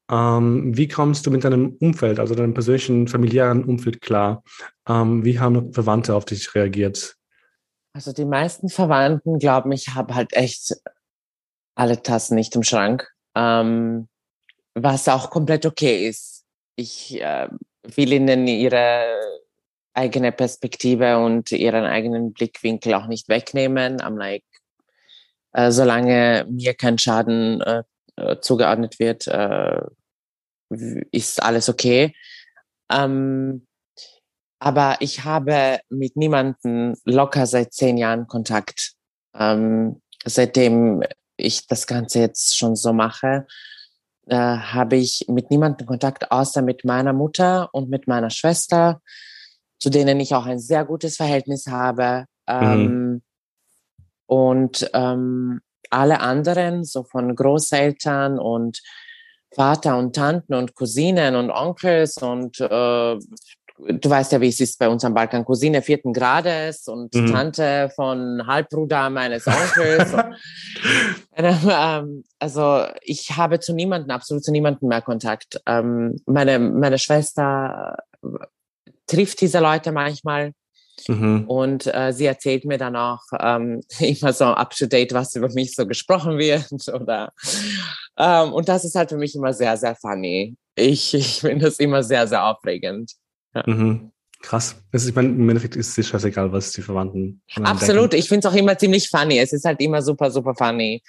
Ähm, wie kommst du mit deinem Umfeld, also deinem persönlichen familiären Umfeld klar? Ähm, wie haben Verwandte auf dich reagiert? Also die meisten Verwandten glauben, ich habe halt echt alle Tassen nicht im Schrank ähm, was auch komplett okay ist. Ich äh, will ihnen ihre eigene Perspektive und ihren eigenen Blickwinkel auch nicht wegnehmen. I'm like, äh, solange mir kein Schaden äh, äh zugeordnet wird, äh, ist alles okay. Ähm, aber ich habe mit niemandem locker seit zehn Jahren Kontakt. Ähm, seitdem ich das Ganze jetzt schon so mache, äh, habe ich mit niemandem Kontakt außer mit meiner Mutter und mit meiner Schwester, zu denen ich auch ein sehr gutes Verhältnis habe. Ähm, mhm. Und ähm, alle anderen, so von Großeltern und Vater und Tanten und Cousinen und Onkels und äh, du weißt ja, wie es ist bei uns am Balkan. Cousine vierten Grades und mhm. Tante von Halbbruder meines Onkels. *laughs* ähm, also ich habe zu niemandem, absolut zu niemandem mehr Kontakt. Ähm, meine, meine Schwester äh, trifft diese Leute manchmal. Mhm. Und äh, sie erzählt mir dann auch ähm, *laughs* immer so up to date, was über mich so gesprochen wird. *laughs* Oder, ähm, und das ist halt für mich immer sehr, sehr funny. Ich, ich finde das immer sehr, sehr aufregend. Ja. Mhm. Krass. Also ich meine, im Endeffekt ist es scheißegal, was die Verwandten. Absolut. Denken. Ich finde es auch immer ziemlich funny. Es ist halt immer super, super funny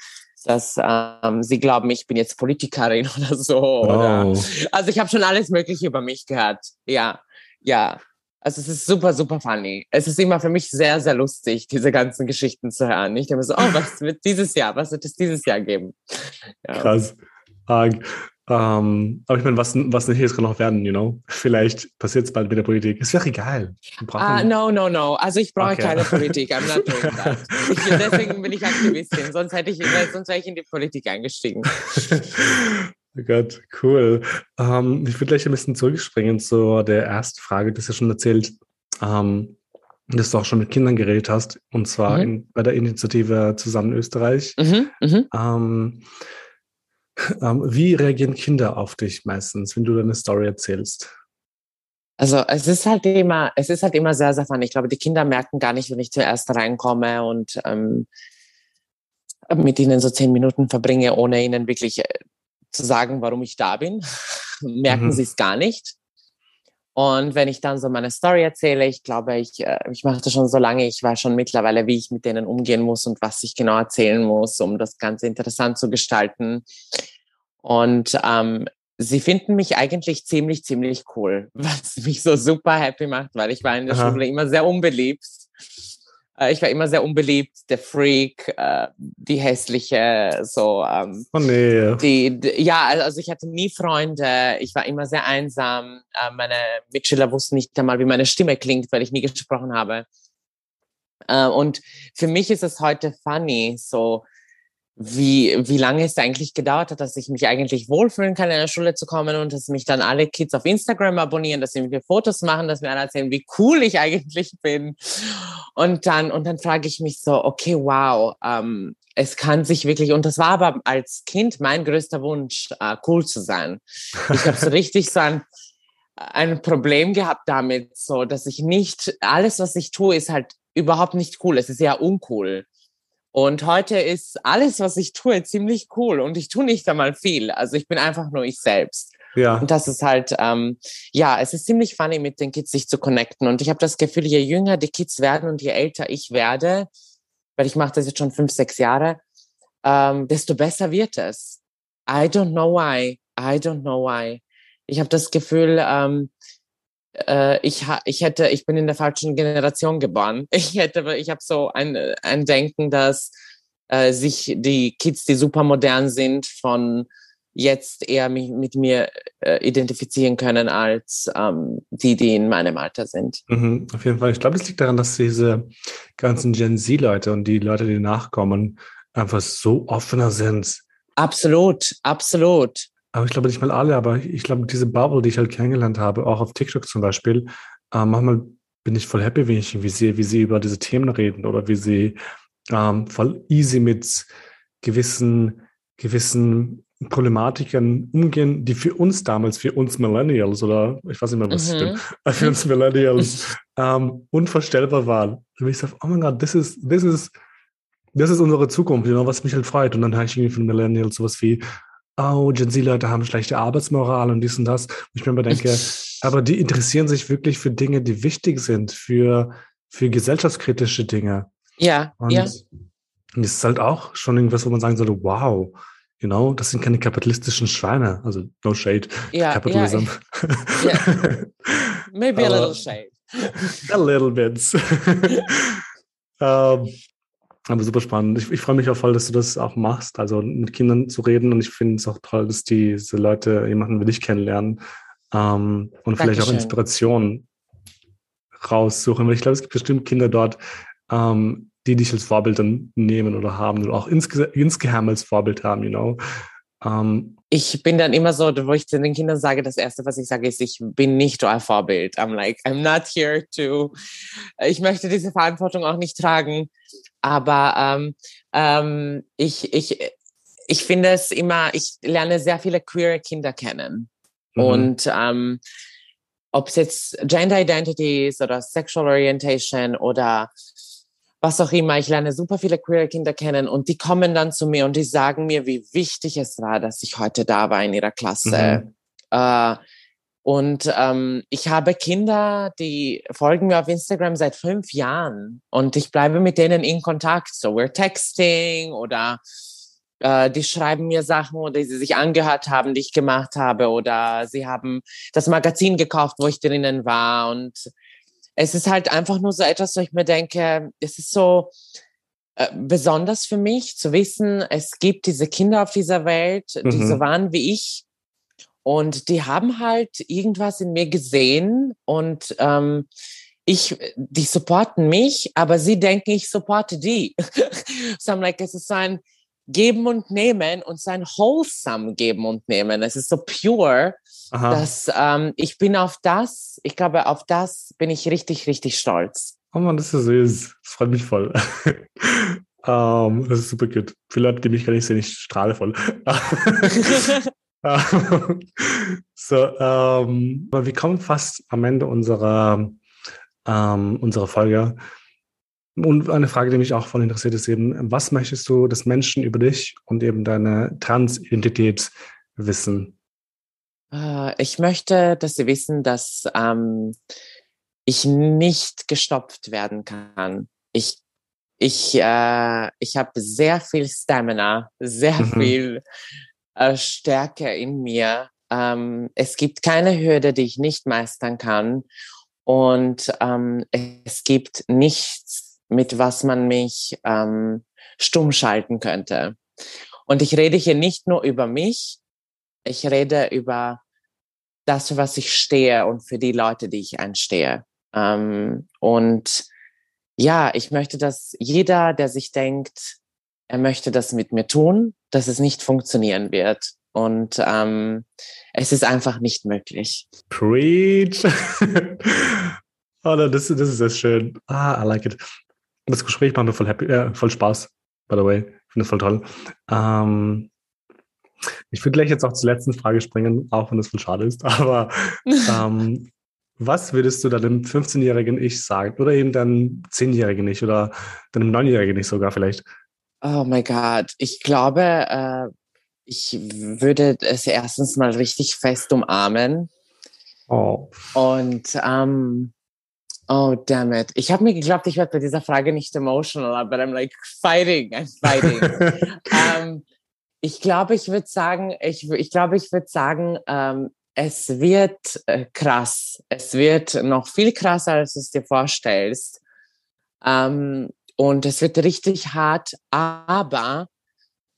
dass ähm, sie glauben, ich bin jetzt Politikerin *laughs* oder so. Oh. Oder, also ich habe schon alles Mögliche über mich gehört. Ja, ja. Also es ist super, super funny. Es ist immer für mich sehr, sehr lustig, diese ganzen Geschichten zu hören. Ich denke so, oh, was wird dieses Jahr, was wird es dieses Jahr geben? Ja. Krass. Ähm, aber ich meine, was, was nicht ist, kann noch werden, you know? Vielleicht passiert es bald mit der Politik. Ist doch egal. Uh, no, no, no. Also ich brauche okay. keine Politik. I'm not doing that. Ich, *laughs* deswegen bin ich Aktivistin. Sonst hätte ich, sonst wäre ich in die Politik eingestiegen. *laughs* oh Gott, cool. Ähm, ich würde gleich ein bisschen zurückspringen zu der ersten Frage. Du hast ja schon erzählt, ähm, dass du auch schon mit Kindern geredet hast, und zwar mhm. in, bei der Initiative Zusammen Österreich. Mhm, mhm. Ähm, wie reagieren Kinder auf dich meistens, wenn du deine Story erzählst? Also es ist halt immer, es ist halt immer sehr, sehr fun. Ich glaube, die Kinder merken gar nicht, wenn ich zuerst reinkomme und ähm, mit ihnen so zehn Minuten verbringe, ohne ihnen wirklich äh, zu sagen, warum ich da bin. *laughs* merken mhm. sie es gar nicht. Und wenn ich dann so meine Story erzähle, ich glaube, ich, äh, ich mache das schon so lange, ich weiß schon mittlerweile, wie ich mit denen umgehen muss und was ich genau erzählen muss, um das Ganze interessant zu gestalten. Und ähm, sie finden mich eigentlich ziemlich, ziemlich cool, *laughs* was mich so super happy macht, weil ich war in der Aha. Schule immer sehr unbeliebt. Äh, ich war immer sehr unbeliebt, der Freak, äh, die hässliche, so. Ähm, oh nee. Die, die, ja, also ich hatte nie Freunde. Ich war immer sehr einsam. Äh, meine Mitschüler wussten nicht einmal, wie meine Stimme klingt, weil ich nie gesprochen habe. Äh, und für mich ist es heute funny, so wie, wie lange es eigentlich gedauert hat, dass ich mich eigentlich wohlfühlen kann, in der Schule zu kommen und dass mich dann alle Kids auf Instagram abonnieren, dass sie mir Fotos machen, dass mir alle erzählen, wie cool ich eigentlich bin. Und dann, und dann frage ich mich so, okay, wow, ähm, es kann sich wirklich, und das war aber als Kind mein größter Wunsch, äh, cool zu sein. Ich habe so *laughs* richtig so ein, ein Problem gehabt damit, so, dass ich nicht, alles, was ich tue, ist halt überhaupt nicht cool. Es ist ja uncool. Und heute ist alles, was ich tue, ziemlich cool und ich tue nicht einmal viel. Also ich bin einfach nur ich selbst. Ja. Und das ist halt, ähm, ja, es ist ziemlich funny, mit den Kids sich zu connecten. Und ich habe das Gefühl, je jünger die Kids werden und je älter ich werde, weil ich mache das jetzt schon fünf, sechs Jahre, ähm, desto besser wird es. I don't know why. I don't know why. Ich habe das Gefühl, ähm, äh, ich, ich hätte, ich bin in der falschen Generation geboren. *laughs* Ich hätte, ich habe so ein, ein Denken, dass äh, sich die Kids, die super modern sind, von jetzt eher mich, mit mir äh, identifizieren können als ähm, die, die in meinem Alter sind. Mhm, auf jeden Fall. Ich glaube, es liegt daran, dass diese ganzen Gen Z-Leute und die Leute, die nachkommen, einfach so offener sind. Absolut, absolut. Aber ich glaube nicht mal alle, aber ich glaube, diese Bubble, die ich halt kennengelernt habe, auch auf TikTok zum Beispiel, äh, manchmal bin ich voll happy, wenn ich wie sehe, wie sie über diese Themen reden oder wie sie ähm, voll easy mit gewissen, gewissen Problematiken umgehen, die für uns damals, für uns Millennials oder ich weiß nicht mehr, was mhm. ich *laughs* bin, für uns Millennials *laughs* ähm, unvorstellbar waren. Und ich sage, oh mein Gott, das ist, das ist, das ist unsere Zukunft, you know, was mich halt freut. Und dann habe ich irgendwie von Millennials sowas wie, oh, Gen Z-Leute haben schlechte Arbeitsmoral und dies und das. Und ich mir immer denke, aber die interessieren sich wirklich für Dinge, die wichtig sind, für, für gesellschaftskritische Dinge. Ja, und ja. Und das ist halt auch schon irgendwas, wo man sagen sollte, wow, you know, das sind keine kapitalistischen Schweine. Also no shade, ja, Capitalism. Ja, *laughs* ja. Maybe a little shade. *laughs* a little bit. *laughs* um, Aber super spannend. Ich, ich freue mich auch voll, dass du das auch machst, also mit Kindern zu reden. Und ich finde es auch toll, dass diese Leute jemanden wie dich kennenlernen ähm, und Dankeschön. vielleicht auch Inspiration raussuchen. Weil ich glaube, es gibt bestimmt Kinder dort, ähm, die dich als Vorbild dann nehmen oder haben oder auch insge insgeheim als Vorbild haben, you know. Ähm, ich bin dann immer so, wo ich den Kindern sage, das erste, was ich sage, ist, ich bin nicht euer Vorbild. I'm like, I'm not here to. Ich möchte diese Verantwortung auch nicht tragen. Aber ähm, ähm, ich, ich, ich finde es immer, ich lerne sehr viele queere Kinder kennen. Mhm. Und, ähm, ob es jetzt Gender Identity ist oder Sexual Orientation oder was auch immer. Ich lerne super viele queer Kinder kennen und die kommen dann zu mir und die sagen mir, wie wichtig es war, dass ich heute da war in ihrer Klasse. Mhm. Äh, und ähm, ich habe Kinder, die folgen mir auf Instagram seit fünf Jahren und ich bleibe mit denen in Kontakt. So, we're texting oder äh, die schreiben mir Sachen oder die sie sich angehört haben, die ich gemacht habe oder sie haben das Magazin gekauft, wo ich drinnen war und es ist halt einfach nur so etwas, wo ich mir denke, es ist so äh, besonders für mich zu wissen, es gibt diese Kinder auf dieser Welt, mhm. die so waren wie ich. Und die haben halt irgendwas in mir gesehen und ähm, ich, die supporten mich, aber sie denken, ich supporte die. *laughs* so I'm like, es ist so ein Geben und Nehmen und so ein wholesome Geben und Nehmen. Es ist so pure, Aha. dass ähm, ich bin auf das, ich glaube, auf das bin ich richtig, richtig stolz. Oh man, das ist süß. Das freut mich voll. um, *laughs* ähm, das ist super gut. Viele Leute, die mich gar nicht sehen, ich strahle voll. *laughs* so, ähm, aber wir kommen fast am Ende unserer, ähm, unserer Folge. Und eine Frage, die mich auch voll interessiert, ist eben, was möchtest du, dass Menschen über dich und eben deine Transidentität wissen? Ich möchte, dass sie wissen, dass ähm, ich nicht gestopft werden kann. Ich, ich, äh, ich habe sehr viel Stamina, sehr mhm. viel äh, Stärke in mir. Ähm, es gibt keine Hürde, die ich nicht meistern kann. Und ähm, es gibt nichts, mit was man mich ähm, stumm schalten könnte. Und ich rede hier nicht nur über mich, ich rede über das, für was ich stehe und für die Leute, die ich einstehe. Ähm, und ja, ich möchte, dass jeder, der sich denkt, er möchte das mit mir tun, dass es nicht funktionieren wird. Und ähm, es ist einfach nicht möglich. Preach. *laughs* oh, das, das ist sehr schön. Ah, I like it. Das Gespräch macht mir voll, happy, äh, voll Spaß, by the way. Ich finde es voll toll. Ähm, ich würde gleich jetzt auch zur letzten Frage springen, auch wenn das voll schade ist. *laughs* Aber ähm, was würdest du deinem 15-jährigen Ich sagen? Oder eben deinem 10-jährigen Ich oder deinem 9-jährigen Ich sogar vielleicht? Oh mein Gott. Ich glaube, äh, ich würde es erstens mal richtig fest umarmen. Oh. Und ähm, Oh, damn it. Ich habe mir geglaubt, ich werde bei dieser Frage nicht emotional, but I'm like fighting, I'm fighting. um, *laughs* ähm, ich glaube, ich würde sagen, ich, ich glaube, ich würde sagen, ähm, es wird äh, krass. Es wird noch viel krasser, als du es dir vorstellst. Ähm, und es wird richtig hart, aber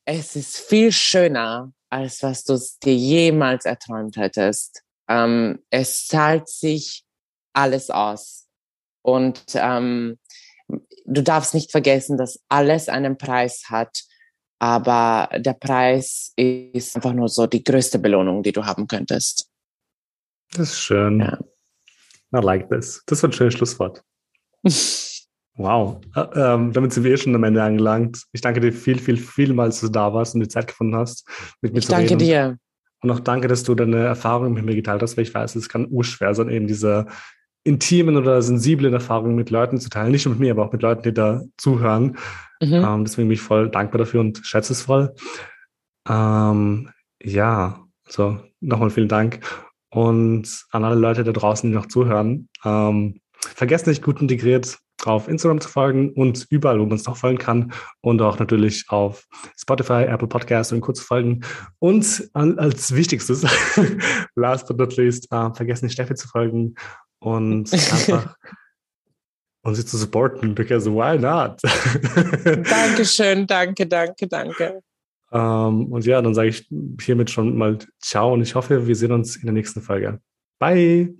es ist viel schöner, als was du dir jemals erträumt hättest. Ähm, es zahlt sich alles aus. Und ähm, du darfst nicht vergessen, dass alles einen Preis hat, aber der Preis ist einfach nur so die größte Belohnung, die du haben könntest. Das ist schön. Ja. I like this. Das war ein schönes Schlusswort. *laughs* wow. Äh, ähm, damit sind wir eh schon am Ende angelangt. Ich danke dir viel, viel, vielmals, dass du da warst und die Zeit gefunden hast, mit mir ich zu reden. Ich danke dir. Und auch danke, dass du deine Erfahrungen mit mir geteilt hast, weil ich weiß, es kann urschwer sein, eben diese intimen oder sensiblen Erfahrungen mit Leuten zu teilen. Nicht nur mit mir, aber auch mit Leuten, die da zuhören. Mhm. Ähm, deswegen bin ich voll dankbar dafür und schätze es voll. Ähm, ja, so nochmal vielen Dank. Und an alle Leute da draußen, die noch zuhören, ähm, vergesst nicht, gut integriert auf Instagram zu folgen und überall, wo man es noch folgen kann. Und auch natürlich auf Spotify, Apple Podcasts und kurz folgen. Und als wichtigstes, *laughs* last but not least, äh, vergesst nicht, Steffi zu folgen und einfach *laughs* und sie zu supporten, because why not? *laughs* Dankeschön, danke, danke, danke. Um, ähm, und ja, dann sage ich hiermit schon mal Ciao und ich hoffe, wir sehen uns in der nächsten Folge. Bye!